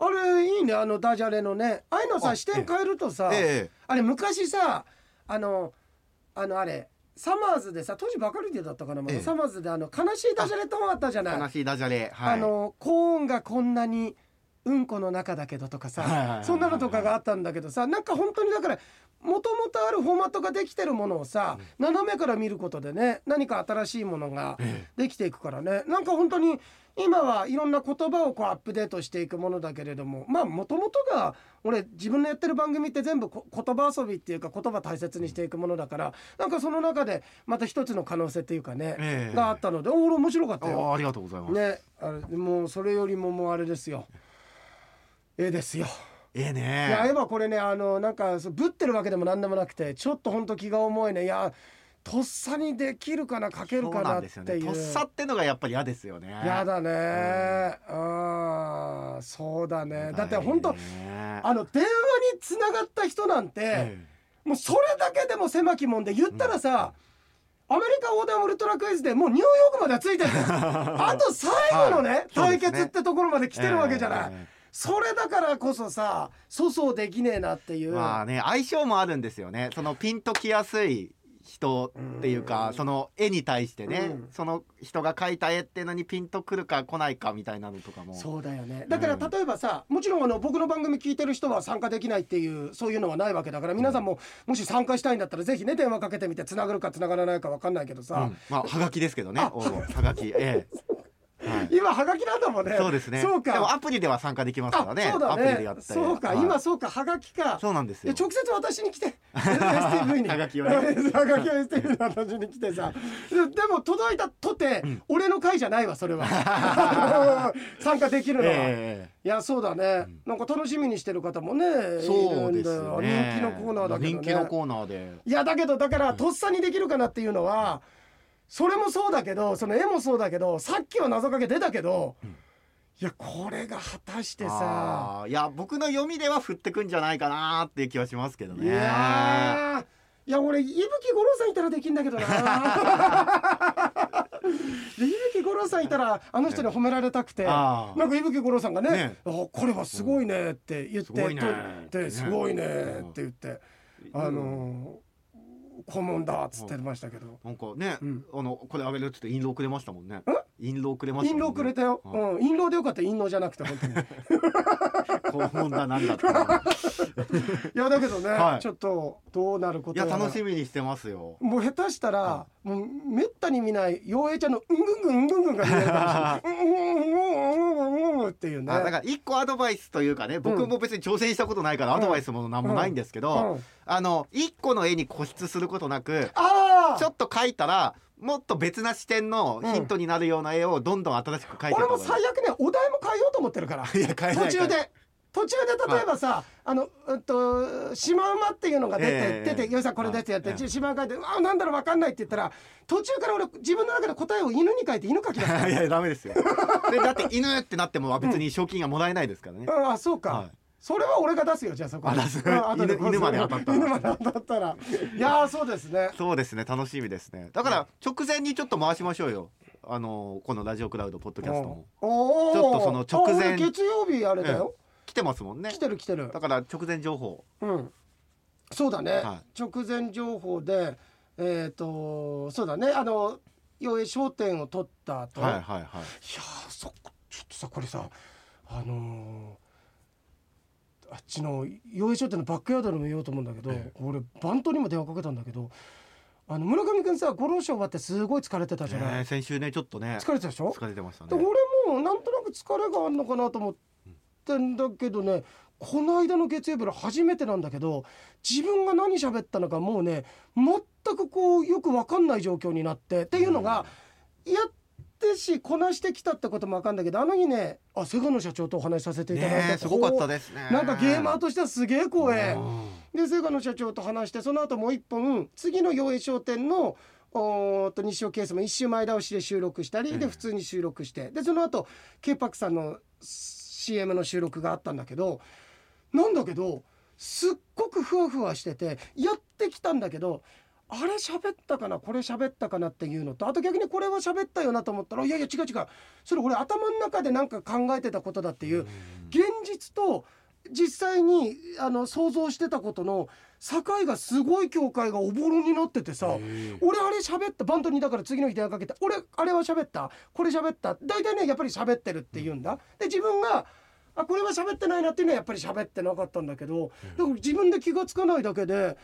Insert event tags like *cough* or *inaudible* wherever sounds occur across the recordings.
あれいいねあのダジャレのね。ああいうのさあ視点変えるとさ、えあれ昔さあのあのあれサマーズでさ当時バカルディだったかな、まだええ。サマーズであの悲しいダジャレともあったじゃない。え悲しいダジャレはい。あのコーンがこんなにうんこの中だけどとかさ、はいはいはいはい。そんなのとかがあったんだけどさなんか本当にだからもともとあるフォーマットができてるものをさ、斜めから見ることでね何か新しいものがえできていくからね。なんか本当に今はいろんな言葉をこうアップデートしていくものだけれどもまあもともとが俺自分のやってる番組って全部こ言葉遊びっていうか言葉大切にしていくものだからなんかその中でまた一つの可能性っていうかね、ええ。があったのでお俺面白かったよ。あありがとうございます、ねあれもうそれよりももうあれですよ。絵ですよ。ええいやね絵はこれねあのなんかそうぶってるわけでもなんでもなくてちょっとほんと気が重いね。いやとっさにできるかな描けるかなっていう。ね。とっさってのがやっぱり嫌ですよね。やだね。あーそうだね。だって本当ねあの電話につながった人なんて、えもうそれだけでも狭きもんで言ったらさ、アメリカ横断ウルトラクイズでもうニューヨークまではついてる。*laughs* あと最後のね、はい対決ってところまで来てるわけじゃない、えそれだからこそさ粗相できねえなっていう、まあね相性もあるんですよね。そのピンときやすい人っていうかうん。その絵に対してね、うん。その人が描いた絵っていうのにピンとくるか来ないかみたいなのとかも。そうだよね。だからうん。例えばさ、もちろんあの僕の番組聞いてる人は参加できないっていうそういうのはないわけだから皆さんももし参加したいんだったらぜひね電話かけてみてつながるかつながらないか分かんないけどさ、うん。まあはがきですけどね。はがき。ええ、はい今はがきなんだもんねそうですね。そうか。でもアプリでは参加できますからね。あそうだアプリでねやったりそうか、はい。今そうか。はがきか。そうなんですよ。直接私に来て。*laughs* STV に。はがきをね。はがきを STV に私に来てさ。ででも届いたとて、ん。俺の会じゃないわそれは。*laughs* 参加できるのは、えいやそうだね、なんか楽しみにしてる方もねそうですね。人気のコーナーだけどね。人気のコーナーで。いやだけどだからとっさにできるかなっていうのはそれもそうだけどその絵もそうだけどさっきは謎かけ出たけど、いやこれが果たしてさいや僕の読みでは振ってくんじゃないかなっていう気はしますけどいねやーいや俺伊吹五郎さんいたらできんだけどな。*laughs* で伊吹五郎さんいたらあの人に褒められたくてあー。なんか伊吹五郎さんがねねあこれはすごいねって言って、すごいね。とですごいねって言って、うん。あのー顧問だっつってましたけど、なんかね、うん。あのこれあげるっつって印籠くれましたもんね印籠くれました印籠くれたよ、はうん、印籠でよかった印籠じゃなくて本当に。い肛門だなんだって *laughs* いやだけどね、はい。ちょっとどうなることややら楽しみにしてますよ。もう下手したら、はもうめったに見ない陽平ちゃんのうんぐんぐんうんぐんぐんが見えるかもしれない。うんうんうんうんうんうんっていうね。あだから一個アドバイスというかね僕も別に挑戦したことないからアドバイスもなんもないんですけど、うんあの一個の絵に固執することなくちょっと描いたらもっと別な視点のヒントになるような絵をどんどん新しく描いてい俺も最悪ねお題も変えようと思ってるから。*laughs* 途中で。途中で例えばさ、あ。のうんとシマウマっていうのが出て、ええ出て「よいさんこれです」ってやって、ええ。シマウマ書いて「あなんだろうわかんない」って言ったら途中から俺自分の中で答えを犬に書いて犬書き出す *laughs* いやダメですよ。でだって犬ってなっても別に賞金がもらえないですからね、*laughs* ああそうか、はいそれは俺が出すよじゃあそこあ出す。犬犬まで当たったら。犬まで当たったら。いやーそうですね。そうですね。楽しみですね。だから直前にちょっと回しましょうよ。あのこのラジオクラウドポッドキャストも。ちょっとその直前。月曜日あれだよ、来てますもんね。来てる来てる。だから直前情報。うん。そうだね、は直前情報でえっ、とそうだね。あの要商店を取った後、はいはいはい。いやーそちょっとさこれさあのーあっちの洋江商店のバックヤードにも言おうと思うんだけど、え俺バントにも電話かけたんだけどあの村上君さ五郎賞終わってすごい疲れてたじゃない、ね先週ねちょっとね疲れてたでしょ？疲れてましたでね俺もなんとなく疲れがあるのかなと思ってんだけどねこの間の月曜日の初めてなんだけど自分が何喋ったのかもうね全くこうよく分かんない状況になってっていうのが、やってしこなしてきたってことも分かんだけどあの日ねあ瀬賀野社長とお話しさせていただいて、ねすごかったですね。なんかゲーマーとしてはすげえ光栄。うん。で瀬賀野社長と話してその後もう一本次の洋栄商店のおと西尾ケースも一周前倒しで収録したり、ええで普通に収録して。でその後 k パックさんの CM の収録があったんだけどなんだけどすっごくふわふわしててやってきたんだけどあれ喋ったかな？これ喋ったかなっていうのとあと逆にこれは喋ったよなと思ったらいやいや違う違う。それ俺頭の中でなんか考えてたことだっていう。現実実と実際にあの想像してたことの境がすごい境界がおぼろになっててさ俺あれ喋ったバンドにだから次の日電話かけて俺あれは喋ったこれ喋った。大体ねやっぱり喋ってるって言うんだ。で自分があこれは喋ってないなっていうのはやっぱり喋ってなかったんだけどだから自分で気がつかないだけで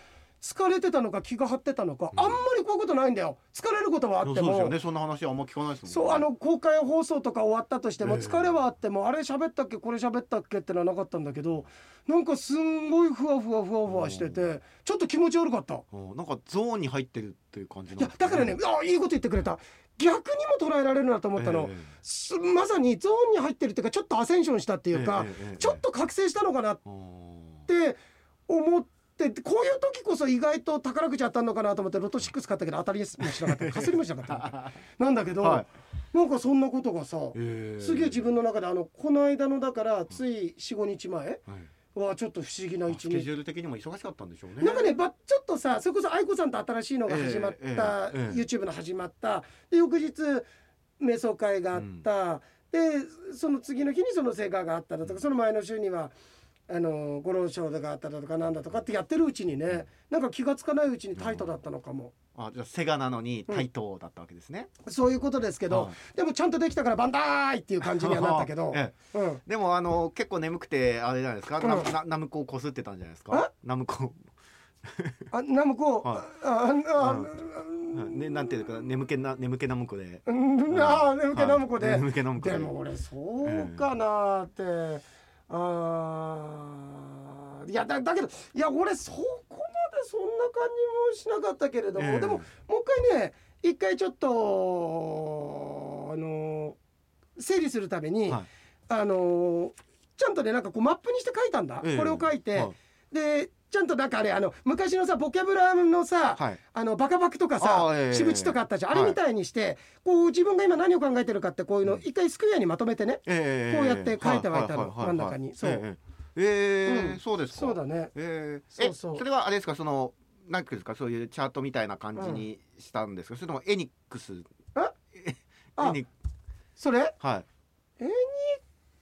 疲れてたのか気が張ってたのかあんまりこういうことないんだよ。疲れることはあっても。そうですよねそんな話はあんま聞かないですもんね。そうあの公開放送とか終わったとしてもええ。疲れはあってもあれ喋ったっけこれ喋ったっけってのはなかったんだけどなんかすんごいふわふわふわふわしててちょっと気持ち悪かった。うん。なんかゾーンに入ってるっていう感じなんいやだからねあいいこと言ってくれた。逆にも捉えられるなと思ったの、えすまさにゾーンに入ってるっていうかちょっとアセンションしたってえいうか、えええええちょっと覚醒したのかなっうん。て思ってこういう時こそ意外と宝くじ当たんのかなと思ってロト6買ったけど当たりもしなかった。*laughs* かすりもしなかった。なんだけど、はなんかそんなことがさ、ええ。すげえ自分の中であのこの間のだからつい45日前はいはちょっと不思議な一日。スケジュール的にも忙しかったんでしょうね。なんかねばちょっとさそれこそ愛子さんと新しいのが始まった、ええええええ。YouTube の始まった。で翌日瞑想会があった、でその次の日にその成果があっただとかその前の週にはあのご老賞があっただとかなんだとかってやってるうちにねなんか気がつかないうちにタイトだったのかも、あじゃあセガなのに対等だったわけですね、そういうことですけど、はいでもちゃんとできたからバンダーイっていう感じにはなったけど、*laughs* ええ。うん、でもあの結構眠くてあれじゃないですか、うん。ななナムコをこすってたんじゃないですか？ナムコ、あナムコ、*laughs* はあああね、なんていうか眠気な眠気ナムコで。うん。ああ眠気ナムコで、はい眠気ナムコで。も俺そうかなって、あーいやだだけどいや俺そこまでそんな感じもしなかったけれども、ええでももう一回ね一回ちょっとあの整理するために、はい。あのちゃんとねなんかこうマップにして書いたんだ、ええこれを書いて、はい。でちゃんとなんかあれあの昔のさボキャブラのさ、はい。あのバカバクとかさあええしぶちとかあったじゃん、あはい。れみたいにしてこう自分が今何を考えてるかってこういうの一回スクエアにまとめてね、ええこうやって書いてはいたの真ん中に。そう。ええそうですか。そうだね。ええそうそう。えそれはあれですか？そのなんていうんですか？そういうチャートみたいな感じにしたんですか、それともエニックス？あエニそれ？はい。エニッ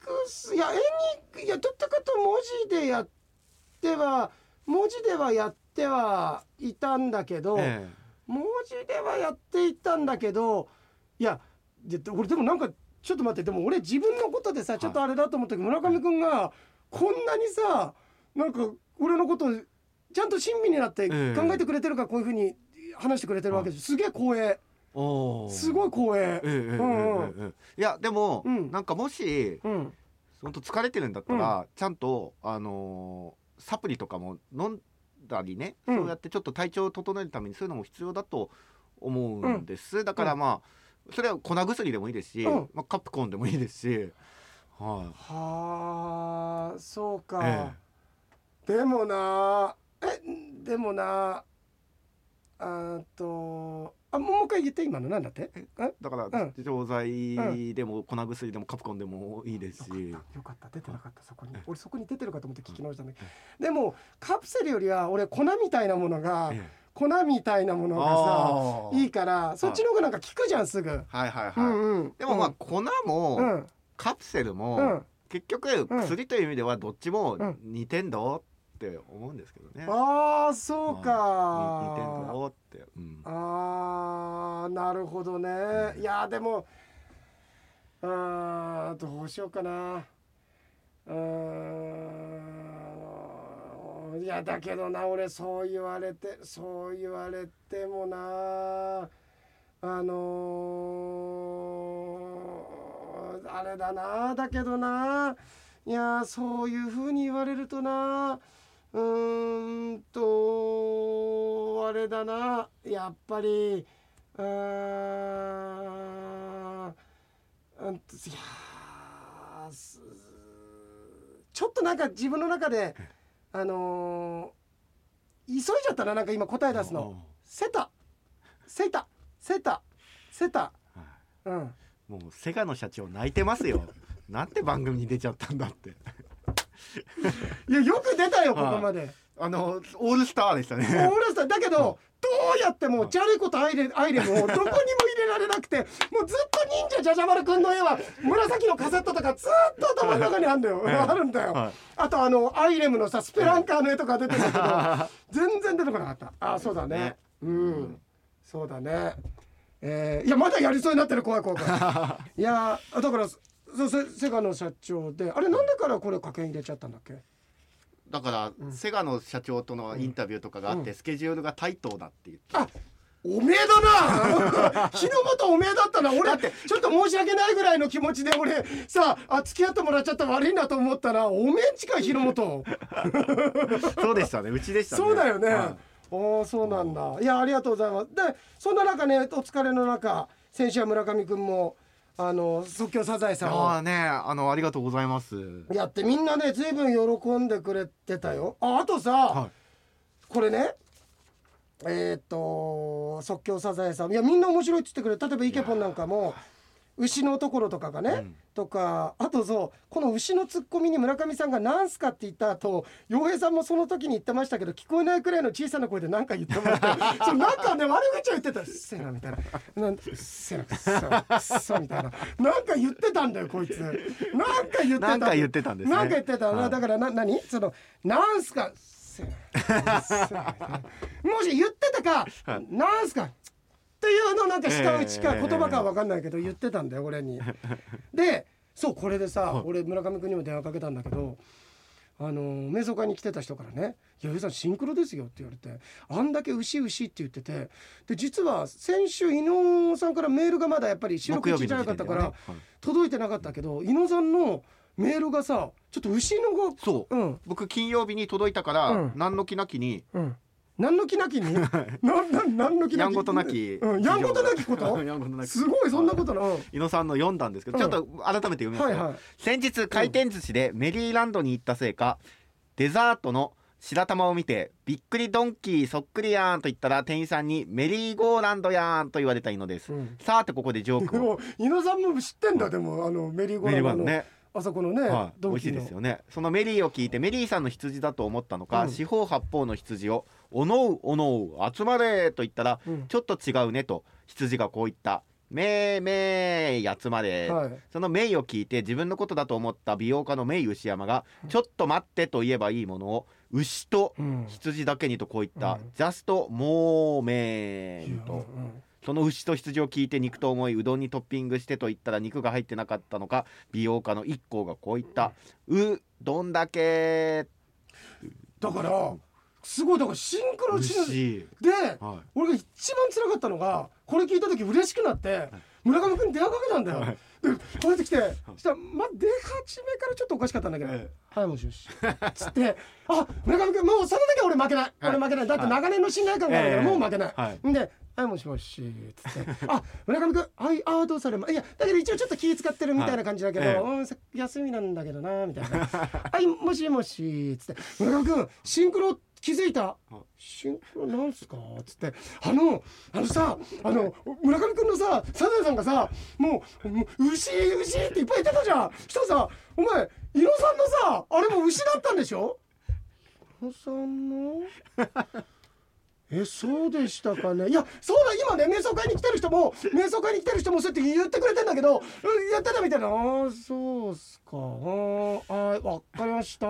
クス？いやエニックいやどっちかと文字でやっては文字ではやってはいたんだけど、え文字ではやっていったんだけどいやで俺でもなんかちょっと待ってでも俺自分のことでさちょっとあれだと思ったけど、村上君がこんなにさなんか俺のことちゃんと親身になって考え。ええてくれてるからこういうふうに話してくれてるわけです、すげえ光栄。すごい光栄。ええええええうんうんええいやでも、うん。なんかもしうん。本当疲れてるんだったら、ちゃんとあのーサプリとかも飲んだりね、うん。そうやってちょっと体調を整えるためにそういうのも必要だと思うんです、だからまあそれは粉薬でもいいですし、うん。まあ、カプコンでもいいですし、はい、はあそうか、えでもなえでもなあとあもう一回言って今のなんだって？ええだからうん。錠剤でも粉薬でもカプコンでもいいです。し、よかった。出てなかったそこに。俺そこに出てるかと思って聞き直したんだけど。でもカプセルよりは俺粉みたいなものがえ粉みたいなものがさいいからそっちの方がなんか効くじゃんすぐ。はいはいはい、うんうん。でもまあ粉も、うん。カプセルも、うん。結局薬という意味ではどっちもうん。似てんだって思うんですけどね。ああそうか。だって。うん。あーなるほどね。い。やでもあーどうしようかな。うーんいやだけどな俺そう言われてそう言われてもな。あのーあれだなだけどな。いやそういうふうに言われるとなうーんとあれだな。やっぱりうーんうんいやちょっとなんか自分の中であのー急いじゃったななんか今答え出すの。セタ。セタ。セタ。セタ。はい。うん。もうセガの社長泣いてますよ。なんて番組に出ちゃったんだって。いやよく出たよこはい。こまで。あのオールスターでしたね。オールスター。だけどどうやってもジャレコとアイレアイレムをどこにも入れられなくてもうずっと忍者じゃじゃ丸くんの絵は紫のカセットとかずっと頭の中にあるんだよ、はいあるんだよ、はい。あとあのアイレムのさスペランカーの絵とか出てるけど *laughs* 全然出てこなかった。あそうだね。ね。うん。そうだね。えーいやまだやりそうになってる。怖い怖い怖い。*laughs* いやだからそうせセガの社長であれなんでからこれ加減入れちゃったんだっけ？だから、うん。セガの社長とのインタビューとかがあって、うん。スケジュールがタイトだって言ってあおめえだな！*laughs* 日の本おめえだったな！俺ちょっと申し訳ないぐらいの気持ちで俺さあ付き合ってもらっちゃった悪いなと思ったらおめえんちか日の本。*laughs* そうでしたね。うちでしたね。そうだよね、はおおそうなんだ。いやありがとうございます。でそんな中ねお疲れの中先週は村上くんもあの即興サザエいさんを。ああねあのありがとうございます。やってみんなね随分喜んでくれてたよ。ああとさ、はこれねえーっと即興サザエさん。いやみんな面白いっつってくれる。例えばイケポンなんかも牛のところとかがね、うん。とかあとそうこの牛のツッコミに村上さんが「なんすか?」って言った後洋平さんもその時に言ってましたけど聞こえないくらいの小さな声で何か言ってもらって *laughs* そうなんかね悪口を言ってた「うっせえな」みたいな「なんうっせえなくっそくっそ」みたいななんか言ってたんだよこいつ。なんか言ってたなんか言ってたんですね。なんか言ってた、はい。だからな何そのなんすか？もし言ってたか、はい。なんすか？っていうのなんか下打ちかええ言葉かわかんないけど言ってたんだよ俺に。*laughs* でそうこれでさ、はい。俺村上君にも電話かけたんだけどあの瞑想会に来てた人からね「いや上さんシンクロですよ」って言われてあんだけ牛牛って言っててで実は先週伊野さんからメールがまだやっぱり収録中じゃなかったから、届いてなかったけど伊野さんのメールがさちょっと牛のがそう。うん。僕金曜日に届いたから、うん。何の気なきにうん何の気なきに？なんなん何の気なき？やんごとなきうん、やんごとなきこと？すごいそんなことな、うん伊野さんの読んだんですけど、うん。ちょっと改めて読みますよ、はいはい。先日回転寿司でメリーランドに行ったせいかデザートの白玉を見てびっくりドンキーそっくりやんと言ったら店員さんにメリーゴーランドやんと言われた伊野です、うん。さてここでジョークを。もう伊野さんも知ってんだでもあのメリーゴーーランドね。あそこのね、はい、美味しいですよね。そのメリーを聞いてメリーさんの羊だと思ったのか、うん。四方八方の羊を「おのうおのう集まれ」と言ったら、うん。ちょっと違うねと羊がこう言った「めーめー集まれ」はい。そのメイを聞いて自分のことだと思った美容家のメイ牛山が「ちょっと待って」と言えばいいものを牛とうん。羊だけにとこう言ったうん「ジャストモーメン」と。うんその牛と羊を聞いて肉と思いうどんにトッピングしてと言ったら肉が入ってなかったのか美容家の一行がこう言った「うどんだけだからすごいだからシンクロし牛」では俺が一番辛かったのがこれ聞いた時嬉しくなって村上君に電話かけたんだよ、はい。でこうやって来てそしたらまあ出始めからちょっとおかしかったんだけど「えはいもしもし」つって「あ村上君もうその時は俺負けない、俺負けない。だって長年の信頼感があるからええ。もう負けない」はい。んで「はいもしもし」つって「あ村上君はいああどうされまいやだけど一応ちょっと気使ってるみたいな感じだけど、はいええ。うんさ休みなんだけどな」みたいな「*laughs* はいもしもし」つって「村上君シンクロ気づいた?」シンクロなんすか?」つって「あのあのさあの村上君のさサザエさんがさもう牛牛っていっぱい言ってたじゃん。したらさお前伊野さんのさあれも牛だったんでしょ？伊野さんの？えそうでしたかね？いやそうだ今ね瞑想会に来てる人も瞑想会に来てる人もそうやって言ってくれてんだけどうんやってたみたいな。ああそうっすか。あーあーわかりました。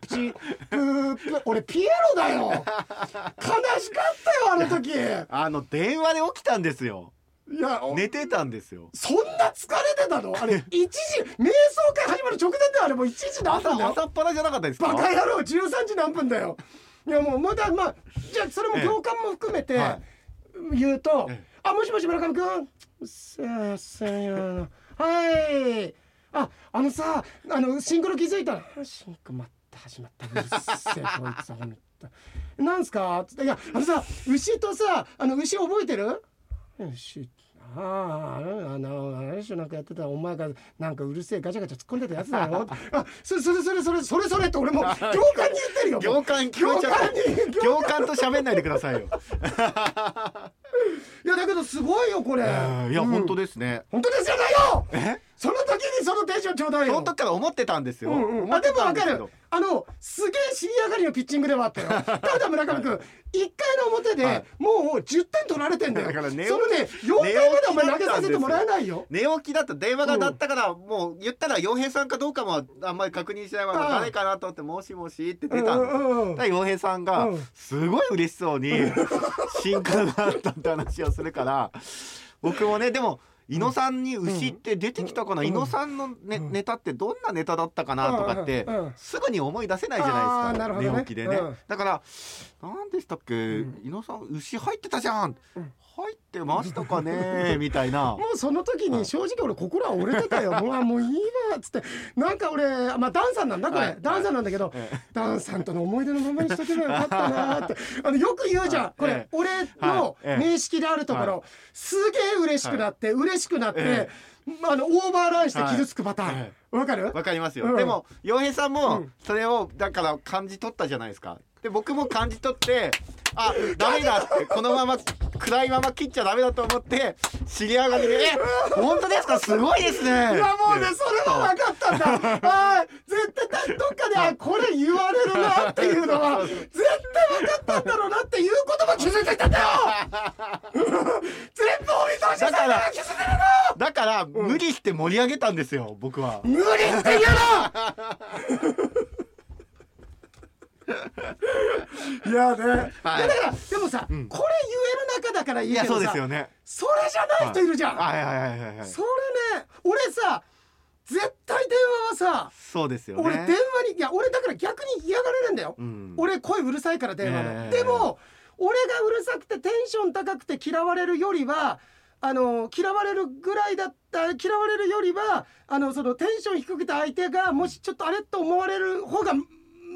プチプープ俺ピエロだよ。悲しかったよあの時。いあの電話で起きたんですよ。やお寝てたんですよ。そんな疲れてたの？あれ *laughs* 1時瞑想会始まる直前であれもう1時何分だよ。朝っぱらじゃなかったですか？バカ野郎13時何分だよいやもうまだまあじゃあそれも行間も含めては言うと「えあもしもし村上君すいませんよはい。ああのさあのシンクロ気づいたら。あシンクロまた始まった。うるせえこいつほんと。なんすか?」つって「いやあのさ牛とさあの牛覚えてる?」牛。ああでしょなんかやってたお前がなんかうるせえガチャガチャ突っ込んでたやつだよ。*laughs* あそれそれそれそれそれそれって俺も *laughs* 行間に言ってるよ行間に。行間と喋んないでくださいよ。*laughs* いやだけどすごいよこれ。いやうん。本当ですね。本当ですよないよ。え？その時にそのテンションちょうだいよ。その時から思ってたんですよ、うんうん。思ってたんですけあでもどあのすげえ尻上がりのピッチングではあったよ。*laughs* ただ村上君1回の表で、はい。もう10点取られてんだよ。だからそのね4回までお前投げさせてもらえないよ。寝起きだと電話が鳴ったから、もう言ったら洋平さんかどうかもあんまり確認しないまま誰かなと思って「もしもし」って出たんで洋平さんがうん。すごい嬉しそうに *laughs* 進化があったって話をするから僕もねでも伊野さんに牛って出てきたかな、うん。伊野さんの、ねうん。ネタってどんなネタだったかな？とかって、すぐに思い出せないじゃないですか、寝起きでね、うん。だから何でしたっけ、ん。伊野さん牛入ってたじゃん入ってましたかね *laughs* みたいな。もうその時に正直俺心は折れてたよ。*laughs* もうあもういいわっつって。なんか俺まあダンさんなんだこれ、はい。ダンさんなんだけど、ええ。ダンさんとの思い出のままにしとけばよかったなって。*laughs* あのよく言うじゃん、はい。これ、ええ。俺のはいええ名式であるところ、はすげえ嬉しくなって、嬉しくなって、えあのオーバーランして傷つくパターン。はい。わ、かる？わかりますよ、うん。でも洋平さんうもん。それをだから感じ取ったじゃないですかで僕も感じ取ってあダメだってこのまま暗いまま切っちゃダメだと思って尻上がりで「え本当ですか？すごいですね」いやもうねそれは分かったんだ。あー絶対どっかであこれ言われるなっていうのは絶対分かったんだろうなっていうことも気づいていたんだよ。全部お見通しさんが気づいてるだから無理して盛り上げたんですよ僕は。の無理って言うの *laughs* いやね、はい。いやだからでもさ、うん。これ言える中だから言いうやそうけどさですよね。それじゃない人いるじゃん、はい。はいはいはいはい。それね俺さ絶対電話はさそうですよね。俺電話にいや俺だから逆に嫌がられるんだよ、うん、俺声うるさいから電話の、ええ。でも俺がうるさくてテンション高くて嫌われるよりはあの嫌われるぐらいだった嫌われるよりはあのそのテンション低くて相手がもしちょっとあれと思われる方が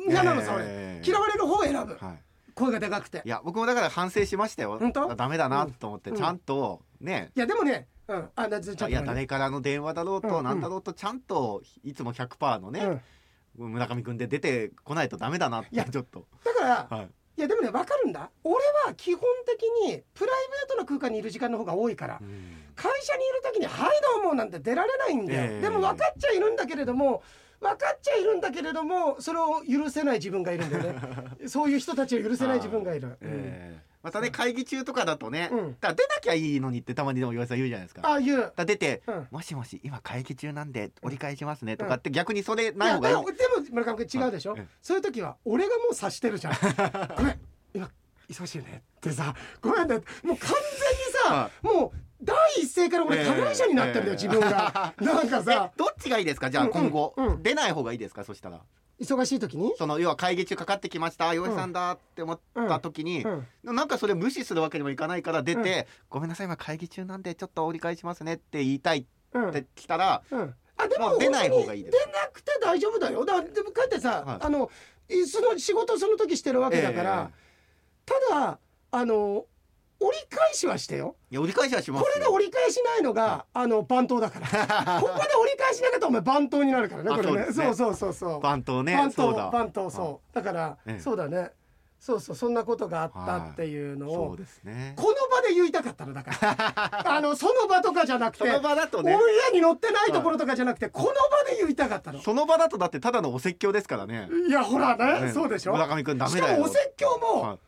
嫌なのさ、ええ。俺嫌われる方を選ぶ。はい。声がでかくて。いや僕もだから反省しましたよ。本当？あダメだなと思ってうん。ちゃんとね。いやでもねうん。あなちょっといや誰からの電話だろうと何だろうとちゃんといつも100%のね、村上君で出てこないとダメだなっていやちょっと。だからはい。いやでもね分かるんだ。俺は基本的にプライベートな空間にいる時間の方が多いからうん。会社にいる時に「はいどうも」なんて出られないんだよ、ええ。でも分かっちゃいるんだけれども分かっちゃいるんだけれどもそれを許せない自分がいるんだよね。*laughs* そういう人たちを許せない自分がいる、またね会議中とかだとね、うん。だ出なきゃいいのにってたまにでも岩井さん言うじゃないですか。ああいうら出て、うん。もしもし今会議中なんで折り返しますねとかって逆にそれない方がいい。もでも村上君違うでしょ、そういう時は俺がもう察してるじゃん。*laughs* ごめん今忙しいよねってさごめんねもう完全にもう第一声から俺ええ加害者になってんだよ、ええ。自分が。なんかさ。えどっちがいいですか？じゃあ今後、うん。うん。出ない方がいいですか？そしたら。忙しい時に？その要は会議中かかってきました岩井さんだって思った時に、うん。なんかそれ無視するわけにもいかないから出て、ごめんなさい今会議中なんでちょっと折り返しますねって言いたいっうんて来たら、うん、あでも出ない方がいいです出なくて大丈夫だよ。だでもかえってさ、はい。あのいその仕事その時してるわけだから、ただあの折り返しはしてよ。いや折り返しはしますよ。これで折り返しないのが、あの番頭だから。*laughs* ここで折り返しなかったらお前番頭になるからねあこれね。ね。そうそうそうそう。番頭ね。番頭そうだ。番頭そう。だから、ええ。そうだね。そうそうそんなことがあったっていうのを、そうですね。この場で言いたかったのだから。*laughs* あのその場とかじゃなくてその場だとね。オンエアに乗ってないところとかじゃなくて、この場で言いたかったの。その場だとだってただのお説教ですからね。いやほらね。ねそうでしょ。村上君ダメだよ。しかもお説教も、はい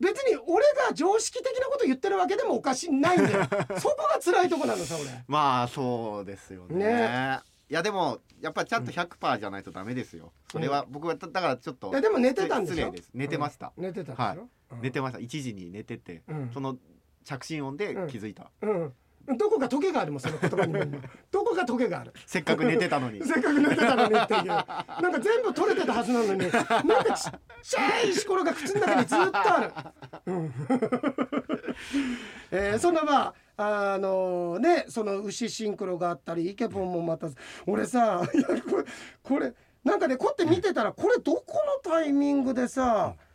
別に俺が常識的なこと言ってるわけでもおかしいないんだよ。*laughs* そこが辛いとこなのさ俺。まあそうですよね。ね。いやでもやっぱりちゃんと100%じゃないとダメですよ。それは僕はだだからちょっといやでも寝てたんでしょ？失礼です。寝てました、うん。寝てたんで。はい。うん。寝てました。1時に寝てて、うん。その着信音で気づいた、うん。どこかトゲがあるもんその言葉にも。今どこかトゲがある。せっかく寝てたのに。せっかく寝てたのにっていう。なんか全部取れてたはずなのに。なんかちっちゃい石ころが靴の中にずっとある、うん。えーそんなまああのねその牛シンクロがあったりイケポンもまた俺さいやこれこれなんかねこうやって見てたらこれどこのタイミングでさうん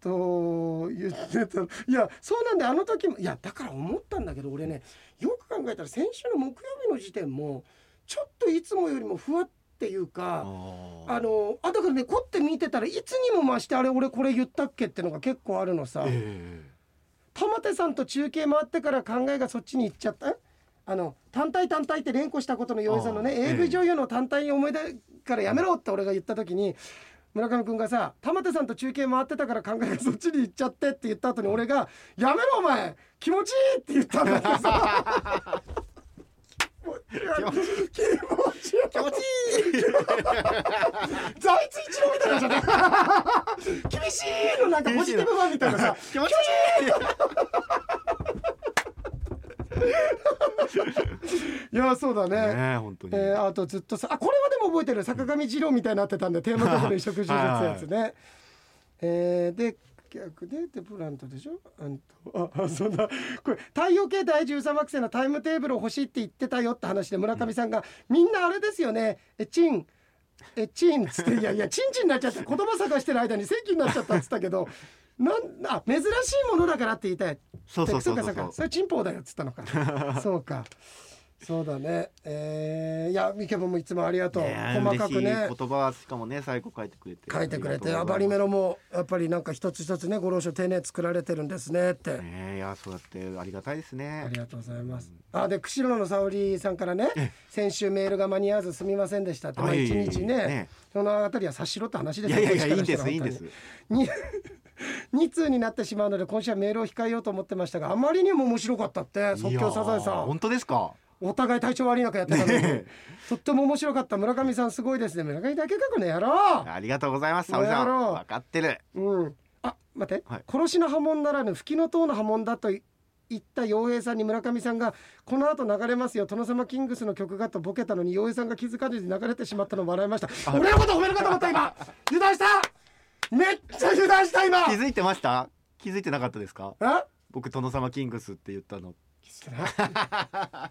と言ってたいやそうなんであの時もいやだから思ったんだけど俺ねよく考えたら先週の木曜日の時点もちょっといつもよりもふわっていうかああのあだからねこって見てたらいつにも増してあれ俺これ言ったっけってのが結構あるのさ、え玉手さんと中継回ってから考えがそっちに行っちゃった？え？あの単体単体って連呼したことの洋平さんのね AV 女優の単体に思い出からやめろって俺が言った時に村上君がさ玉手さんと中継回ってたから考えがそっちに行っちゃってって言った後に俺が「やめろお前気持ちいい!」って言ったんだけどさ気持ちいい。気持ちいい。財津一郎みたいになっちゃった厳しいのなんかポジティブ版みたいなさ。*laughs* 気持ちいい *laughs* いやそうだね。ねえ本当に、えーあとずっとさあこれはでも覚えてる。坂上二郎みたいになってたんで *laughs* テーマ曲の移植手術やつね。えーで逆ででプラントでしょ？あんと。ああそうだ。これ太陽系第13惑星のタイムテーブルを欲しいって言ってたよって話で村上さんが、みんなあれですよね。えチンえチンっつっていやいやチンチンになっちゃって言葉探してる間に正規になっちゃったっつったけどなんあ珍しいものだからって言いたい。そうそうそうそう。かかそれチンポウだよっつったのか。*laughs* そうか。そうだね。えー、いやミケボもいつもありがとう、細かくね。言葉はしかもね最後書いてくれて。書いてくれて。ああバリメロロもやっぱりなんか一つ一つねご老書丁寧に作られてるんですねって、ねえいやそうやってありがたいですあねりがとうございます。あで釧路の沙織さんからね先週メールが間に合わずすみませんでしたって、まあ、日ねねそのあたりは察しろって話ですいやいやいやいいんですいいんです。に *laughs* 2通になってしまうので今週はメールを控えようと思ってましたがあまりにも面白かったって即興サザエさん。本当ですか？お互い体調悪い中やってたのに、ねとっても面白かった。村上さんすごいですね。村上だけかこの野郎。ありがとうございます沙織さん。分かってる。うん。あ待って、はい。殺しの波紋ならぬ吹きの塔の波紋だと言った洋平さんに村上さんがこの後流れますよ。殿様キングスの曲がとボケたのに洋平さんが気づかずに流れてしまったのを笑いました。*laughs* 俺のこと褒めるかと思った今。油断しためっちゃ油断した今。気づいてました？気づいてなかったですか？あ僕殿様キングスって言ったの。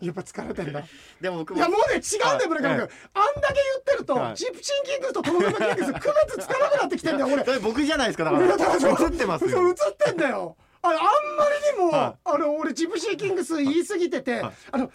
やっぱ疲れてんだ。*laughs* でも僕もいやもうね違うんだよ村上君、はい。あんだけ言ってると、はい。ジプシンキングスと殿様キングス区別つかなくなってきてんだよ俺。*laughs* 僕じゃないですかだから。映ってますよ。映ってんだよ。あれあんまりにも、はあの俺ジプシーキングス言い過ぎてて、はい。あの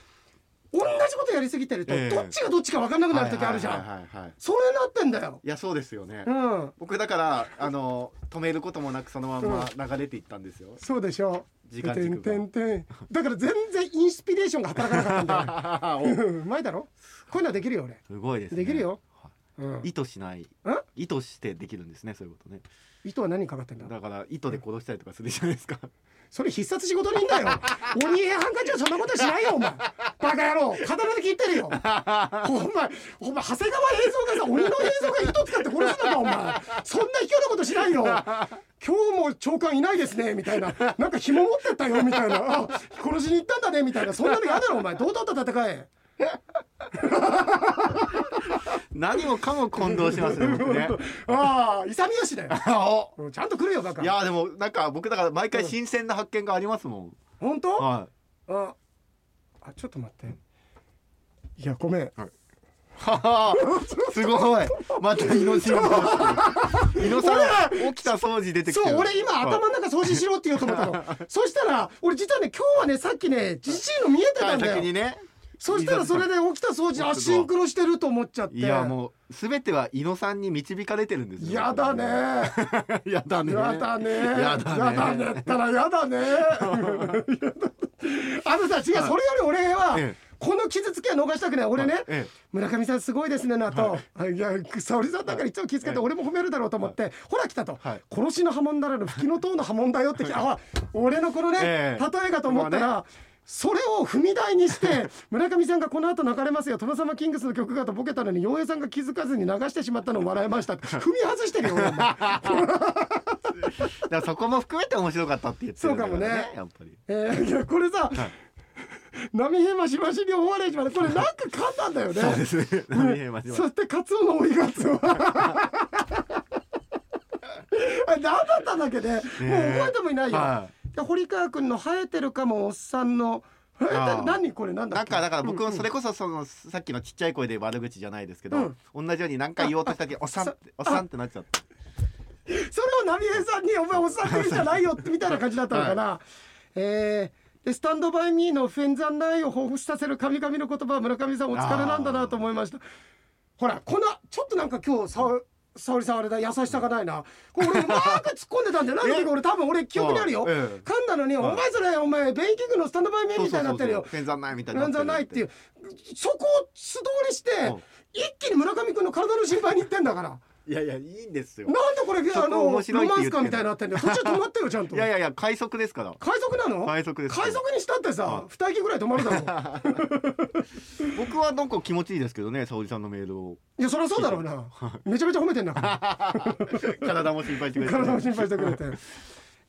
同じことやりすぎてると、ええ。どっちがどっちか分かんなくなる時あるじゃん、それなってんだよ。いやそうですよね。うん。僕だからあの止めることもなくそのまま流れていったんですよ。そうでしょ。時間軸が。てんてんだから全然インスピレーションが働かなかったんだよ *laughs* うまいだろ？こういうのはできるよ俺、すごいですね。できるよ意図しない。ん？意図してできるんですねそういうことね。糸は何にかかってんだ？だから意図で殺したりとかするじゃないですか。*laughs* それ必殺仕事人だよ。*laughs* 鬼平犯科長そんなことしないよお前。バカ野郎。刀で切ってるよ。*laughs* お前お前長谷川映像がさ鬼の映像が糸使って殺すのかお前。そんな卑怯なことしないよ。今日も長官いないですねみたいな。なんか紐持ってったよみたいな。あ殺しに行ったんだねみたいな。そんなの嫌だろお前。堂々と戦え何もかも混同しますね *laughs* 僕ね。ああ勇み足だよ。ちゃんと来るよバカ。いやでもなんか僕だから毎回新鮮な発見がありますもん、本当？はああちょっと待って。いやごめん。いはは *laughs* すごい。またイノシンイノさん起きた掃除出てきそう俺今はい。頭の中掃除しろって言おうと思ったの。*laughs* そしたら俺実はね今日はねさっきねじじいの見えてたはいんだよ。先にねそしたらそれで起きた掃除あシンクロしてると思っちゃって。いやもうすべては伊野さんに導かれてるんですよやだね。*laughs* やだね。やだね。やだね。やだねったらやだね。*laughs* あのさ違うそれより俺はええ。この傷つきは逃したくない。俺ねえ村上さんすごいですねなと、い、や沙織さんだからいつも気付けて俺も褒めるだろうと思って、ほら来たと、はい。殺しの波紋ならぬ吹きの塔の波紋だよって。きあ俺のこのね、ええ。例えがと思ったら、まそれを踏み台にして *laughs* 村上さんがこの後流れますよ。殿様キングスの曲がとボケたのに洋平さんが気づかずに流してしまったのを笑いました *laughs* 踏み外してるよだ *laughs* そこも含めて面白かったって言ってるんだからそうかもねやっぱり。えー、これさ、波平マシマシに大笑いしまでこれなんか簡単だよね。そうです。ね波平マジそしてカツオの追いガツオ。あれ何だったんだっけね。もう覚えてもいないよ、はい。や堀川君の生えてるかもおっさんの。何これなんだっけ？なんかだから僕うんうん。もそれこそそのさっきのちっちゃい声で悪口じゃないですけど、うん。同じように何回言おうとした時おっさんっておっさんってなっちゃってそれを波平さんに「お前おっさんって言うんじゃないよ」ってみたいな感じだったのかな、えーでスタンドバイミーのフェンザンナイを彷彿させる神々の言葉は村上さんお疲れなんだなと思いました。ほらこのちょっとなんか今日さ沙織さんあれだ優しさがないな。これ俺うまく突っ込んでたんだよな *laughs* 俺多分俺記憶にあるよ。ええ。噛んだのに「お前それお前ベイキングのスタンドバイミーみたいになってるよ」天山ないみたいになんじゃないっていう。そこを素通りしてうん。一気に村上君の体の心配に行ってんだからいやいやいいんですよ。なんでこれあのロマンスカーみたいになってんだよ。途中止まってよちゃんと。いやいやいや快速ですから。快速なの？快速です。快速にしたってさうん二駅ぐらい止まるだろ。*laughs* 僕はなんか気持ちいいですけどね沙織さんのメールを。いやそりゃそうだろうな。めちゃめちゃ褒めてんだから。*laughs* 体も心配してくれて。体も心配してくれて。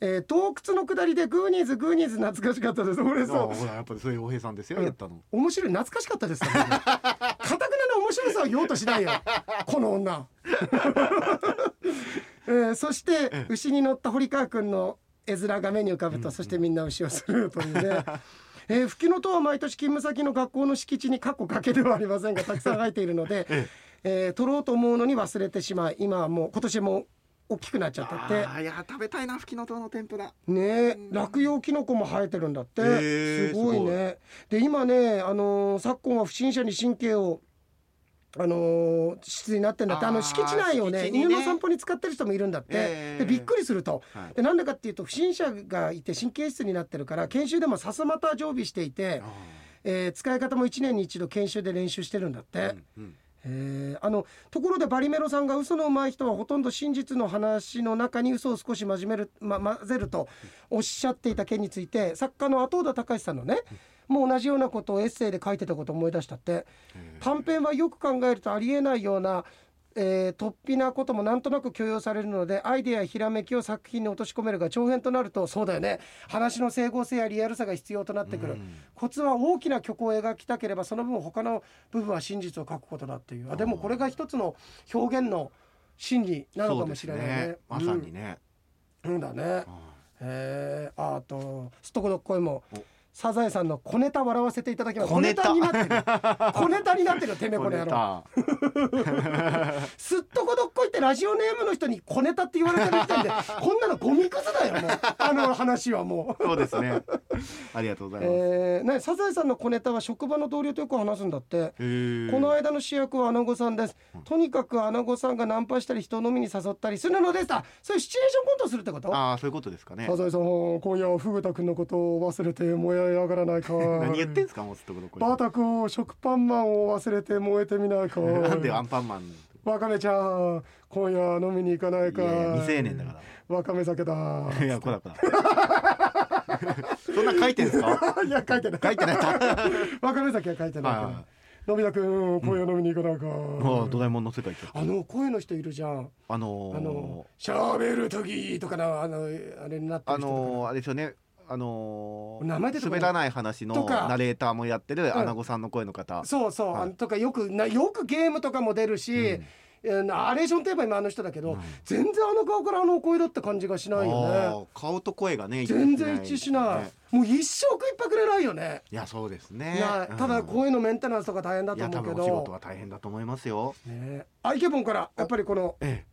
えー、洞窟の下りでグーニーズグーニーズ懐かしかったです。俺あさほらやっぱりそういうお平さんですよ、うん。言ったの。面白い。懐かしかったです *laughs* 白さを言おうとしないよ。*laughs* この女、*laughs* えー、そして牛に乗った堀川君の絵面が目に浮かぶと、そしてみんな牛をするというね。*laughs* えー、吹きの塔は毎年勤務先の学校の敷地に過去崖ではありませんがたくさん生えているので、えー、取ろうと思うのに忘れてしまい今はもう今年も大きくなっちゃったって。あーいや食べたいな吹きの塔の天ぷら。ねえ落葉キノコも生えてるんだって、へえすごいね。で今ねあのー昨今は不審者に神経をあのー質になってんだって。あの敷地内をねね。犬の散歩に使ってる人もいるんだって、ええ。でびっくりすると、はい。でなんでかっていうと不審者がいて神経質になってるから研修でもさすまた常備していて、あえー使い方も1年に一度研修で練習してるんだって。ーうんうんえー。あのところでバリメロさんが嘘の上手い人はほとんど真実の話の中に嘘を少し真面目る、ま、混ぜるとおっしゃっていた件について作家の後田隆さんのねもう同じようなことをエッセイで書いてたことを思い出したって。短編はよく考えるとありえないような、えー突飛なこともなんとなく許容されるのでアイデアやひらめきを作品に落とし込めるが長編となるとそうだよね。話の整合性やリアルさが必要となってくる。うん。コツは大きな曲を描きたければその分他の部分は真実を書くことだっていう。あでもこれが一つの表現の真理なのかもしれないね。ね。まさにね、うん、うんだね。はいえー、あとすっとこどっこいもおサザエさんの小ネタ笑わせていただきます。小ネタ。になってる。小ネタになってる *laughs* てめえこの野郎。た *laughs* すっとこどっこいってラジオネームの人に小ネタって言われてる時点でこんなのゴミくずだよもう。あの話はもう。そうですね。ありがとうございます、えー、ね、サザエさんの小ネタは職場の同僚とよく話すんだって。この間の主役はアナゴさんです。とにかくアナゴさんがナンパしたり人を飲みに誘ったりするのでした。そういうシチュエーションコントをするってこと？ああそういうことですかね。サザエさん、今夜はフグタ君のことを忘れて燃え上がらないか。何言ってんすかもうすっとこバータ君、食パンマンを忘れて燃えてみないか。なんでアンパンマンワカメちゃん、今夜飲みに行かないか。未成年だかワカメ酒だ。らいやこらこらそんな書いてんすか？いや書いてない。書いてないか *laughs* ワカメ酒は書いてないから。はのび太君、今夜飲みに行かないか。もうドラえもんの世界あの声の人いるじゃん。あのーあの「しゃべる時とかなあのあれになってあのーあれですよねあのー名前出てこない。滑らない話のナレーターもやってるん。アナゴさんの声の方、そうそう、はい。とかよくなよくゲームとかも出るし、えーナレーションといえば今あの人だけど、うん。全然あの顔からあの声だって感じがしないよね。顔と声がね全然一致しない、ね。もう一生食いっぱくれないよね。いやそうですね。なただうん声のメンテナンスとか大変だと思うけど。分お仕事は大変だと思いますよ。ね。アイケボンからやっぱりこのええ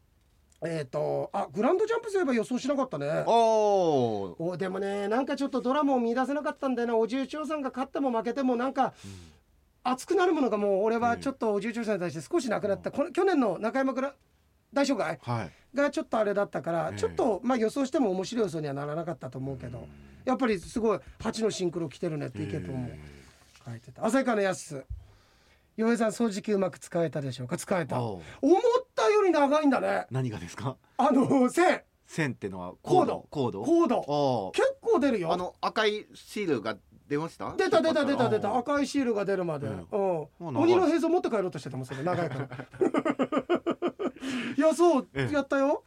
っ、とあグランドジャンプすれば予想しなかったね。えおー。おでもねなんかちょっとドラマを見出せなかったんだよな。お重長さんが勝っても負けてもなんか、熱くなるものがもう俺はちょっとお重長さんに対して少しなくなった、この去年の中山倉大障害はい。がちょっとあれだったから、ええ。ちょっとまあ予想しても面白い予想にはならなかったと思うけど、やっぱりすごい8のシンクロ来てるねってイケポンも書いてた。旭川のやす洋平さん掃除機うまく使えたでしょうか？使えた。お思うったより長いんだね。何がですか？あの線。線ってのはコード。コード。コード。結構出るよ。あの赤いシールが出ました？出た出た出た出た。あ赤いシールが出るまで、うう。ん鬼の映像持って帰ろうとしてたもんそれ。長いから。*laughs* いやそう。ええ。やったよ。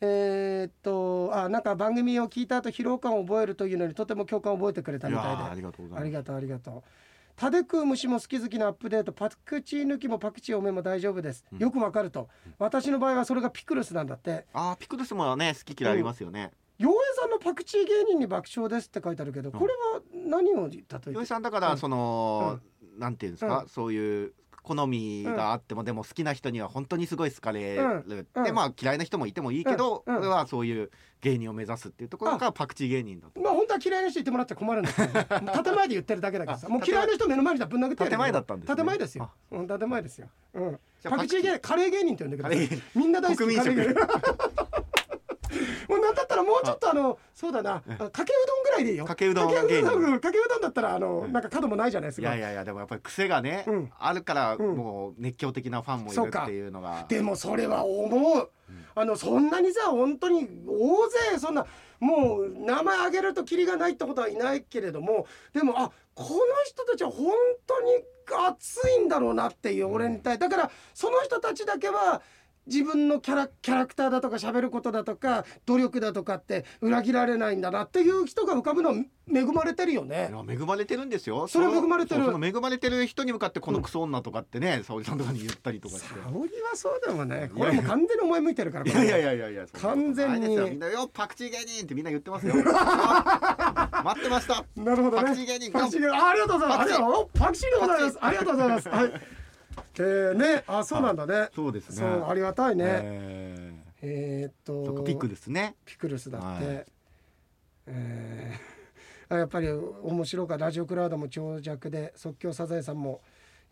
えーっとあなんか番組を聞いた後疲労感を覚えるというのにとても共感を覚えてくれたみたいで。ーありがとうございます。ありがとうありがとうタデ食う虫も好き好きなアップデートパクチー抜きもパクチー多めも大丈夫です、うん。よくわかると。私の場合はそれがピクルスなんだって。あーピクルスもね好き嫌いありますよね。洋平さんのパクチー芸人に爆笑ですって書いてあるけどこれは何を例えて？洋井さんだからうん。そのなんていうんですか？そういう好みがあっても、でも好きな人には本当にすごい好かれる、うん。でまあ嫌いな人もいてもいいけど、俺はそういう芸人を目指すっていうところがパクチー芸人だと。まあ本当は嫌いな人言ってもらっちゃ困るんだけど *laughs* 建前で言ってるだけだからさもう嫌いな人目の前にぶん殴って建前だったんですね。建前ですよ。うん建前ですよ。うん。パクチー。芸人カレー芸人って呼んでください。*laughs* みんな大好きカレー芸人もうなんだったらもうちょっとあのそうだなあかけうどんぐらいでいいよ。かけうどんかけうどん芸人。うんかけうどんだったらあのうん。なんか角もないじゃないですか。いやいやいやでもやっぱり癖がね、うん。あるからうん。もう熱狂的なファンもいるっていうのが、でもそれは思う、あのそんなにさ本当に大勢そんなもう名前挙げるとキリがないってことはいないけれどもでもあこの人たちは本当に熱いんだろうなっていう俺に対だからその人たちだけは自分のキャラキャラクターだとか喋ることだとか努力だとかって裏切られないんだなっていう人が浮かぶのは恵まれてるよね。恵まれてるんですよそれは恵まれてる恵まれてる人に向かってこのクソ女とかってね、沙織さんとかに言ったりとかして沙織はそうでもねこれもう完全にお前向いてるからいやいやいやいや完全にみんなよパクチー芸人ってみんな言ってますよ *laughs* 待ってましたなるほどね。パクチー芸人あありがとうございます。パクチーでございます。ありがとうございます。はい。えー、ね、あ、そうなんだね。そうですね。そう、ありがたいね。ええーっーそっと。かピックですね。ピクルスだって。はい。えー。あやっぱり面白かラジオクラウドも長尺で即興サザエさんも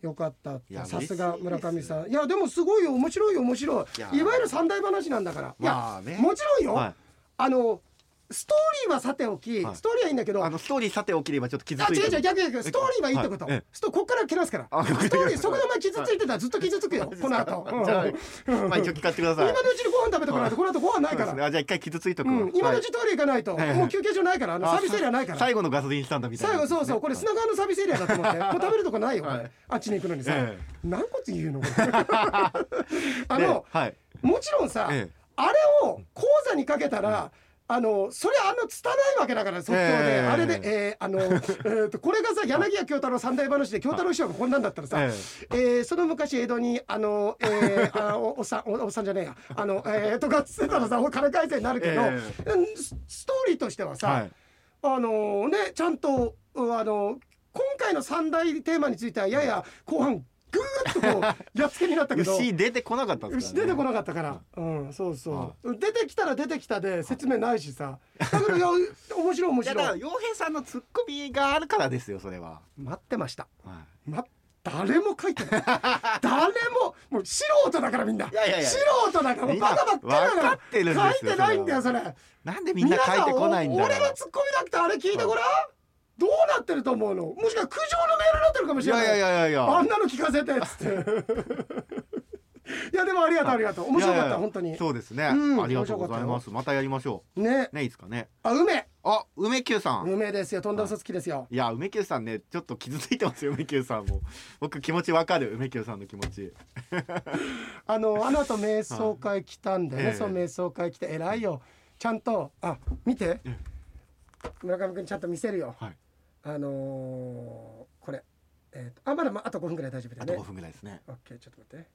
良かったさすが村上さん。いやでもすごいよ。面白いよ。面白い。いやいわゆる三大話なんだから。いや、まあね。もちろんよ、はい。あのストーリーはさておき、はい。ストーリーはいいんだけどあのストーリーさておきればちょっと傷あ違うついて違う逆逆ストーリーはいいってこと、はいええストこっから切らすからあストーリーそこでお前傷ついてたらずっと傷つくよこの後、うんじゃあうんまあ一応聞かせてください今のうちにご飯食べとかないとこの後ご飯ないから、そうですねあじゃあ一回傷ついとくわうん、今のはいうちトイレ行かないと、はいもう休憩所ないからあのあサービスエリアないから最後のガソリンスタンドみたいな最後そうそうこれ砂川のサービスエリアだと思ってもう食べるとこないよ、これはいあっちに行くのにさ、え何個って言うのこれあえの、はいもちろんさ、ええあれを講座にかけたら、あのそれあの拙いわけだから即興で、ええ。あれで、えーあの *laughs* えーとこれがさ柳家京太郎三大話で京太郎師匠がこんなんだったらさ、ええ。ーその昔江戸にあの、えー、あおおっさんおおっさんじゃねえや。あの、えー、とかっつってたらさ金返せになるけど、え。うんスストーリーとしてはさ、はい。あのねちゃんとうあの今回の三大テーマについてはやや後半ぐーっとこう *laughs* やっつけになったけど。牛出てこなかったんです牛からね出てこなかったから、うん、そうそう、出てきたら出てきたで説明ないしさ、だけど面白い面いやだから白い。洋平さんのツッコミがあるからですよそれは、待ってました。はま誰も書いてない。*laughs* 誰ももう素人だからみんな。いやいやいや素人だからバカばっかりだ分から。書いてないんだよそれ。い、なんでみんな書いてこないんだ俺のツッコミなくてあれ聞いてごらん。どうなってると思うの？もしか苦情のメールになってるかもしれない。いやいやいやいや。あんなの聞かせてっつって。いやでもありがとうありがとう。面白かった本当に。そうですね、うんありがとうございます。またやりましょねう。ね。いいですかね。あ梅。あ梅久さん、梅ですよ。とんだ嘘つきですよ。い。や梅久さんねちょっと傷ついてますよ梅久さんも。僕気持ちわかる梅久さんの気持ち。*laughs* あのあの後瞑想会来たんでね、ええ。そう瞑想会来て偉いよ。ちゃんとあ見て。え。村上君ちゃんと見せるよ、はいあのーこれえーとあまだまああと5分ぐらい大丈夫だあと5よね分ぐらいですね。オッケーちょっと待って。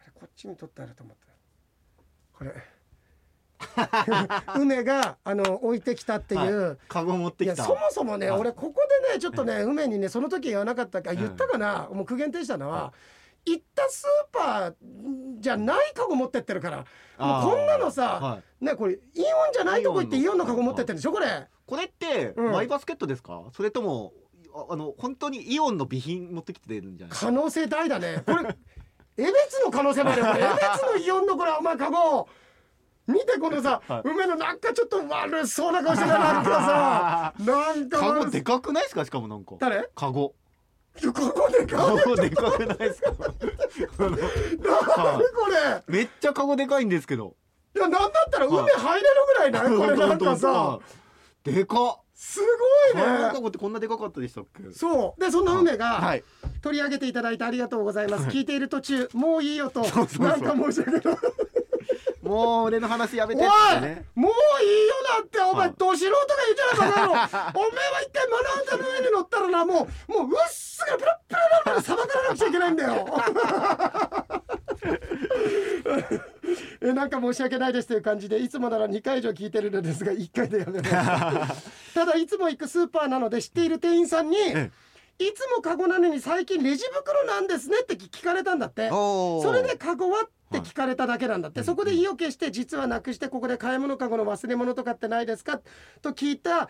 あれこっちに取ってあると思ったこれ。*laughs* 梅があの置いてきたっていう、はい。カゴ持ってきた。いやそもそもね、はい。俺ここでねちょっとね梅にねその時言わなかったか言ったかな、もう苦言呈したのは、行ったスーパーじゃないカゴ持ってってるからもうこんなのさ、はい。ねこれイオンじゃないとこ行ってイオンのカゴ持ってってるでしょこれこれってうん。マイバスケットですか、それともああの本当にイオンの備品持ってきてるんじゃないですか？可能性大だね。これ江別の可能性もあるよ。これ江別のイオンのこれお前カゴ見てこのさ、はい。梅のなんかちょっと悪そうな顔してるのあるからさなんかカゴ悪でかくないですか？しかもなんか。誰？カゴ。ここでかい？カゴでかくないですか？あの何これ？めっちゃカゴでかいんですけど。いやなんだったら海入れるぐらいない？*laughs* これなんかさでかっ。すごいね。ってこんなでかかったでしたっけ？そう。でそんな梅がはい。取り上げていただいてありがとうございます。聞いている途中もういいよと。うそうそう。なんか申し訳ない。もう俺の話やめおいてってね。もういいよだってお前はいど素人が言うじゃないバカ野郎お前は一回マナータの上に乗ったらなもうもううっすがペラッペラになるまでさばからなくちゃいけないんだよえ *laughs* なんか申し訳ないですという感じでいつもなら2回以上聞いてるのですが1回でやめます。*laughs* ただいつも行くスーパーなので知っている店員さんにえいつもカゴなのに最近レジ袋なんですねって聞かれたんだって。それでカゴはって聞かれただけなんだって、はい。そこで意を決して実はなくしてここで買い物カゴの忘れ物とかってないですかと聞いた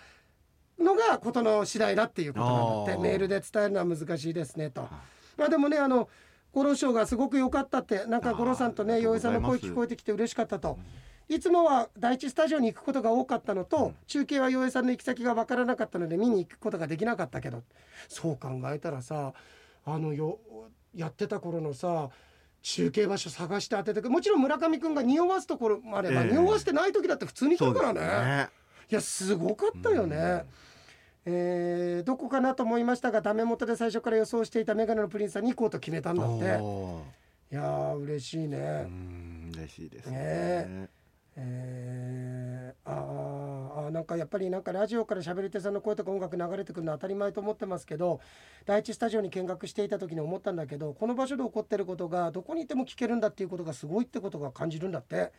のがことの次第だっていうことなんだって。メールで伝えるのは難しいですねと。まあでもねあの五郎賞がすごく良かったってなんか五郎さんとね洋江さんの声聞こえてきて嬉しかったと。いつもは第一スタジオに行くことが多かったのと、中継は洋江さんの行き先が分からなかったので見に行くことができなかったけど。そう考えたらさあのよやってた頃のさ中継場所探して当ててくもちろん村上君が匂わすところもあれば、ええ。匂わしてない時だって普通に来るからね。ね。いやすごかったよね。えーどこかなと思いましたがダメ元で最初から予想していたメガネのプリンスさんに行こうと決めたんだって。おいやー嬉しいね、嬉しいですね。ねえー、あーあーなんかやっぱりなんかラジオから喋り手さんの声とか音楽流れてくるのは当たり前と思ってますけど第一スタジオに見学していた時に思ったんだけどこの場所で起こってることがどこにいても聞けるんだっていうことがすごいってことが感じるんだって。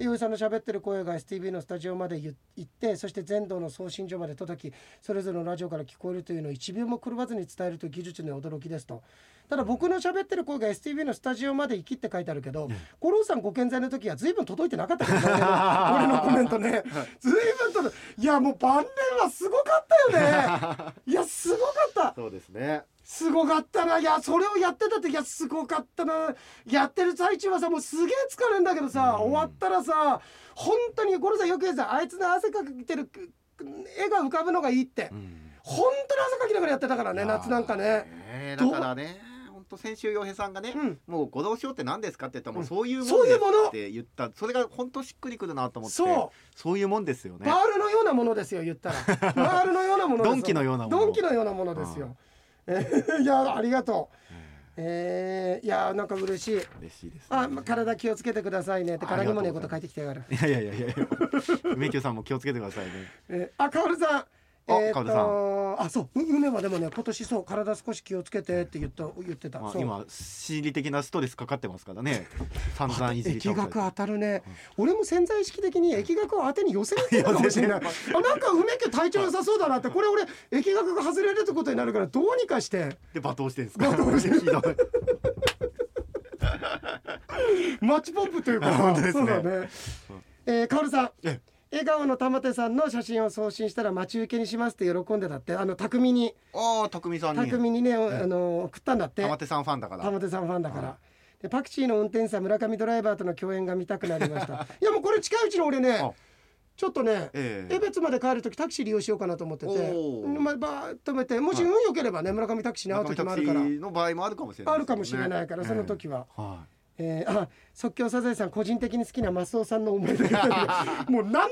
井さんの喋ってる声が STV のスタジオまで行ってそして全道の送信所まで届きそれぞれのラジオから聞こえるというのを1秒も狂わずに伝えるという技術の驚きですと。ただ僕の喋ってる声が STV のスタジオまで行きって書いてあるけど、五郎さんご健在の時は随分届いてなかったけどね *laughs* 俺のコメントね。随分届いいやもう晩年はすごかったよね。*laughs* いやすごかった。そうですね。すごかったな。いやそれをやってた時はすごかったな。やってる最中はさもうすげえ疲れるんだけどさ、うん。終わったらさ本当にゴロさんよく言うさあいつの汗かいてる絵が浮かぶのがいいって、うん。本当に汗かきながらやってたからね夏なんかね。ねだからね本当先週洋平さんがね、うん。もうご同賞って何ですかって言ったらもうそういうもの。って言った。それが本当しっくりくるなと思って。そう。そういうもんですよね。バールのようなものですよ言ったら。*laughs* バールのようなものドンキのようなもの。ドンキのようなものですよ。えーいやありがとう。えー、いやなんか嬉しい。嬉しいです、ね、あま体気をつけてくださいねってあからにもねえこと書いてきてやがる。いやいやいやいや。い *laughs* や梅宮さんも気をつけてくださいね。えー、あ、かおるさん。えーカオルさん。あ、そう、う梅はでもね、今年そう、体少し気をつけてって言った、言ってた。まあ今心理的なストレスかかってますからね。*laughs* 散々いじり疫学当たるね、俺も潜在意識的に疫学を当てに寄せて *laughs* るのかもしれない。あ、なんか梅家体調良さそうだなって、これ俺疫学が外れるってことになるから、どうにかして。で罵倒してるんですか？罵倒してる。*laughs* マッチポップというか、ね。そうだね。えー、かおるさん。え笑顔の玉手さんの写真を送信したら待ち受けにしますって喜んでたってあの匠に。ああ匠さんに。匠にね、あの送ったんだって。玉手さんファンだから。玉手さんファンだから、はでパクチーの運転手さん村上ドライバーとの共演が見たくなりました。いやもうこれ近いうちの俺ねあ。ちょっとねええ。江別まで帰る時タクシー利用しようかなと思っててまあ、バー止めてもし運良ければね村上タクシーに会う時もあるから。ーの場合もあるかもしれないあるかもしれないから、その時時は。はえー、あ即興サザエさん個人的に好きなマスオさんの思い出がもう何の変わ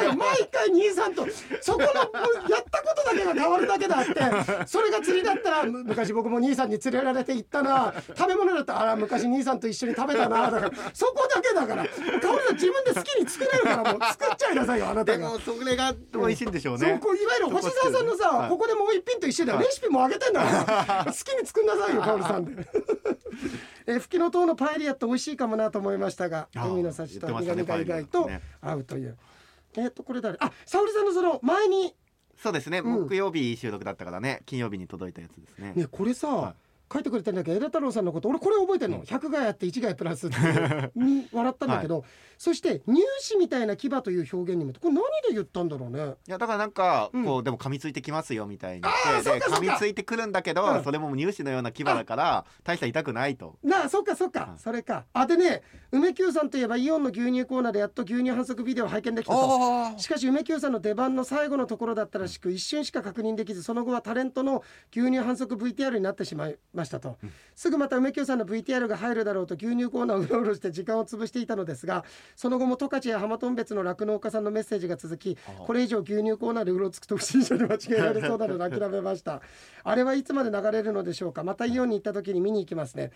り映えもない。よ毎回兄さんとそこのやったことだけが変わるだけだって。それが釣りだったらむ昔僕も兄さんに連れられて行ったな。食べ物だったらあら昔兄さんと一緒に食べたな。だからそこだけだから。香織さん自分で好きに作れるからもう作っちゃいなさいよあないたが。でも。それが美味しいんでしょうそうねこういわゆる星沢さんのさ、はい。ここでもう一品と一緒だよ、レシピもあげてんだから。*laughs* 好きに作んなさいよ香織さんでえー、吹きの塔のパエリアって美味しいかもなと思いましたが海の幸と言ってま苦したね味が意外と合うという、えっ、とこれ誰？あ沙織さんのその前に。そうですね、うん。木曜日収録だったからね金曜日に届いたやつですね。ねこれさ、は書いてくれてんだけど枝太郎さんのこと俺これ覚えてるの、うん。100害あって1害プラスに *laughs* 笑ったんだけど、そして乳歯みたいな牙という表現にもこれ何で言ったんだろうね。いやだからなんかうん。こう、でも噛みついてきますよみたいに言あーって噛みついてくるんだけど、うん。それも乳歯のような牙だから大した痛くないと。なあそっかそっか、はいそれか。あでね梅久さんといえばイオンの牛乳コーナーでやっと牛乳反則ビデオを拝見できたと。あしかし梅久さんの出番の最後のところだったらしく一瞬しか確認できずその後はタレントの牛乳反則 VTR になってしまいましたと、すぐまた梅久さんの VTR が入るだろうと牛乳コーナーをうろうろして時間を潰していたのですがその後も十勝や浜頓別の酪農家さんのメッセージが続きあこれ以上牛乳コーナーでうろつくと不審者に間違えられそうなので諦めました。あれはいつまで流れるのでしょうか。またイオンに行った時に見に行きますね。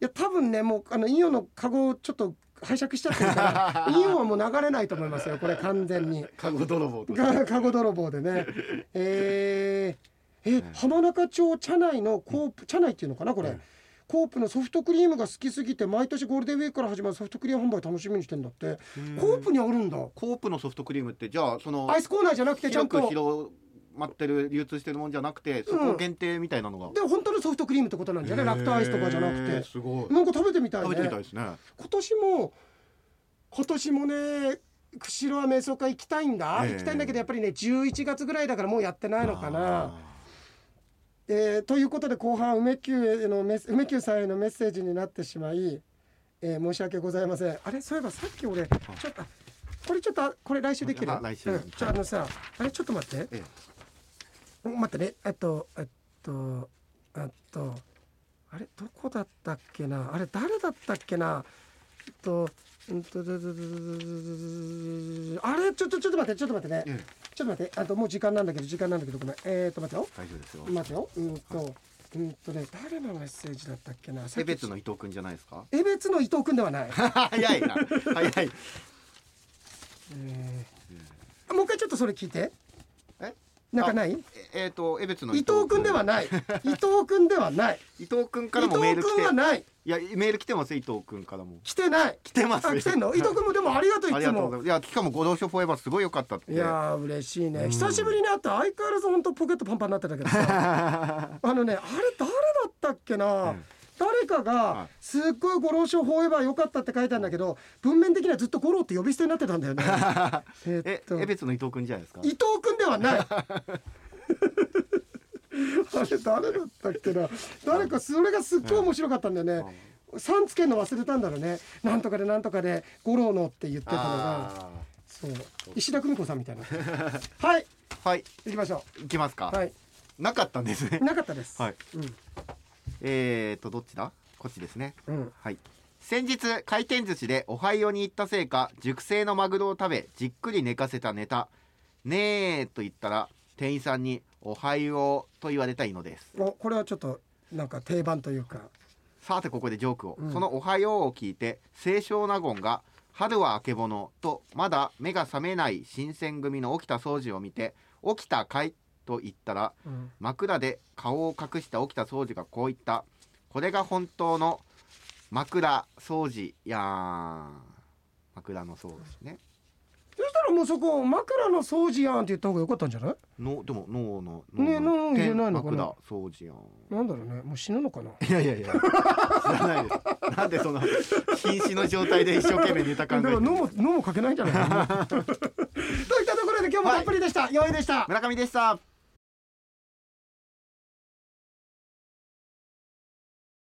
いや多分ねもうあのイオンのカゴをちょっと拝借しちゃってるから *laughs* イオンはもう流れないと思いますよこれ完全に。カゴ泥棒 *laughs* カゴ泥棒でね。えー、え浜中町茶内のコープ茶内っていうのかなこれ、うん。コープのソフトクリームが好きすぎて毎年ゴールデンウィークから始まるソフトクリーム販売楽しみにしてんだって。コープにあるんだ。コープのソフトクリームってじゃあそのアイスコーナーじゃなくてちゃんと。広まってる流通してるもんじゃなくてそこ限定みたいなのが、で本当のソフトクリームってことなんじゃない？ラクトアイスとかじゃなくて。すごい。なんか食べてみたいね。食べてみたいですね。今年も今年もね釧路は瞑想会行きたいんだ、ええ。行きたいんだけどやっぱりね11月ぐらいだからもうやってないのかな。あえーということで後半梅宮への梅宮さんへのメッセージになってしまい、えー申し訳ございません。あれ？そういえばさっき俺ちょっとあこれちょっとあこれ来週できる？あ来週。うん、ちょあのさあれちょっと待って。え待ってね。えっとえっとえっとあれ？どこだったっけな？あれ誰だったっけな？えっとあれちょっとちょっと待ってちょっと待ってねええちょっと待ってあともう時間なんだけど時間なんだけどごめん。えー、っと待ってよ。大丈夫ですよ。待てよ。うんとうんとね誰のメッセージだったっけな？江別の伊藤君じゃないですか？江別の伊藤君ではない、*laughs* 早いな。早い。えーもう一回ちょっとそれ聞いて。え？なんかない？ええーと江別の伊藤君ではない。伊藤君ではない。伊藤君から伊もメー藤ル来て。君はないいやメール来てますよ伊藤君からも。来てない。来てます。あ来てんの？伊藤君もでもありがとういつも。いやしかもご同書フォーエバーすごい良かったって。いやー嬉しいね。うん久しぶりに会って相変わらず本当ポケットパンパンになってたけどさ。*laughs* あのねあれ誰だったっけな、うん。誰かはがい。すっごいご老書フォーエバー良かったって書いたんだけど文面的にはずっと五郎って呼び捨てになってたんだよね。*laughs* えっえと。江別の伊藤君じゃないですか？伊藤君ではない *laughs* あれ誰だったっけな。誰かそれがすっごい面白かったんだよね。さんつけるの忘れたんだろうね。なんとかでなんとかで五郎のって言ってたのが。あそう。石田久美子さんみたいな。*laughs* はい。ーはい。行きましょ行きますか、うはい。なかったんですね。なかったです。はい。うん。えーとどっちだ？こっちですね。うん。はい。先日回転寿司でオハイオに行ったせいか熟成のマグロを食べじっくり寝かせたネタ。ねえと言ったら店員さんにおはようと言われたいのです。おこれはちょっとなんか定番というか。さてここでジョークを、うん。その「おはよう」を聞いて清少納言が「春はあけぼの」とまだ目が覚めない新選組の起きた掃除を見て「起きたかい?」と言ったらうん。枕で顔を隠した起きた掃除がこう言った「これが本当の枕掃除やーん」枕の掃除ねそしたらもうそこ枕の掃除やんって言った方が良かったんじゃない？のでも脳のね脳入れないのかな？枕掃除やん。なんだろうねもう死ぬのかな？いやいやいや。知らないです。なんでその瀕死の状態で一生懸命ネタ考えてるだから脳も脳もかけないんじゃない？か *laughs* なといったところで今日もたっぷりでした、よいでした。村上でした